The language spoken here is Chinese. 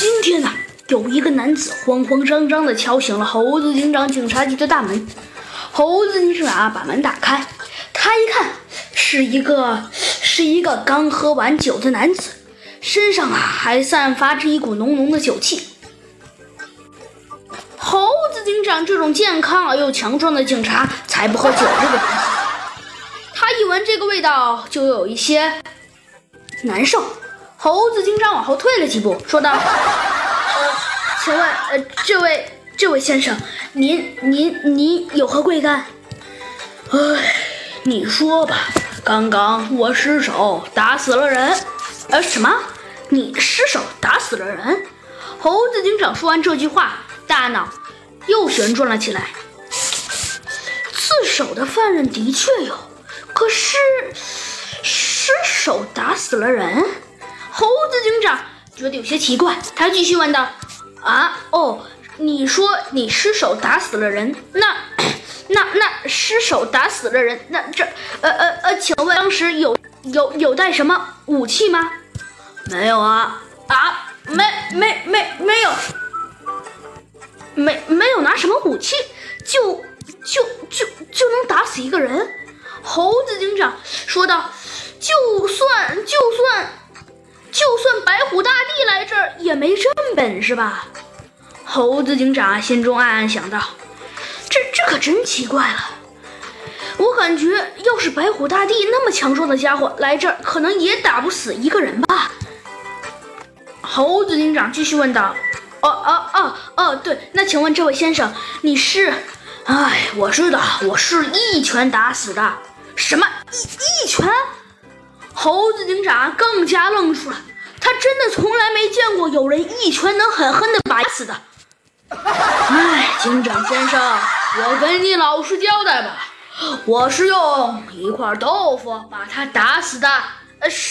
今天呢，有一个男子慌慌张张地敲响了猴子警长警察局的大门。猴子警长啊把门打开，他一看，是一个是一个刚喝完酒的男子，身上啊还散发着一股浓浓的酒气。猴子警长这种健康而又强壮的警察才不喝酒这个东西。他一闻这个味道，就有一些难受。猴子警长往后退了几步，说道：“呃，请问，呃，这位这位先生，您您您有何贵干？”哎，你说吧。刚刚我失手打死了人。呃，什么？你失手打死了人？猴子警长说完这句话，大脑又旋转了起来。自首的犯人的确有，可是失手打死了人？警长觉得有些奇怪，他继续问道：“啊，哦，你说你失手打死了人，那、那、那失手打死了人，那这……呃、呃、呃，请问当时有、有、有带什么武器吗？没有啊，啊，没、没、没、没有，没、没有拿什么武器，就、就、就、就能打死一个人？”猴子警长说道：“就算，就算。”就算白虎大帝来这儿也没这本事吧？猴子警长心中暗暗想到：“这这可真奇怪了。我感觉要是白虎大帝那么强壮的家伙来这儿，可能也打不死一个人吧。”猴子警长继续问道：“哦哦哦哦，对，那请问这位先生，你是？哎，我知道，我是一拳打死的。什么一一拳？”猴子警长更加愣住了，他真的从来没见过有人一拳能狠狠的打死的。哎，警长先生，我跟你老实交代吧，我是用一块豆腐把他打死的。呃，什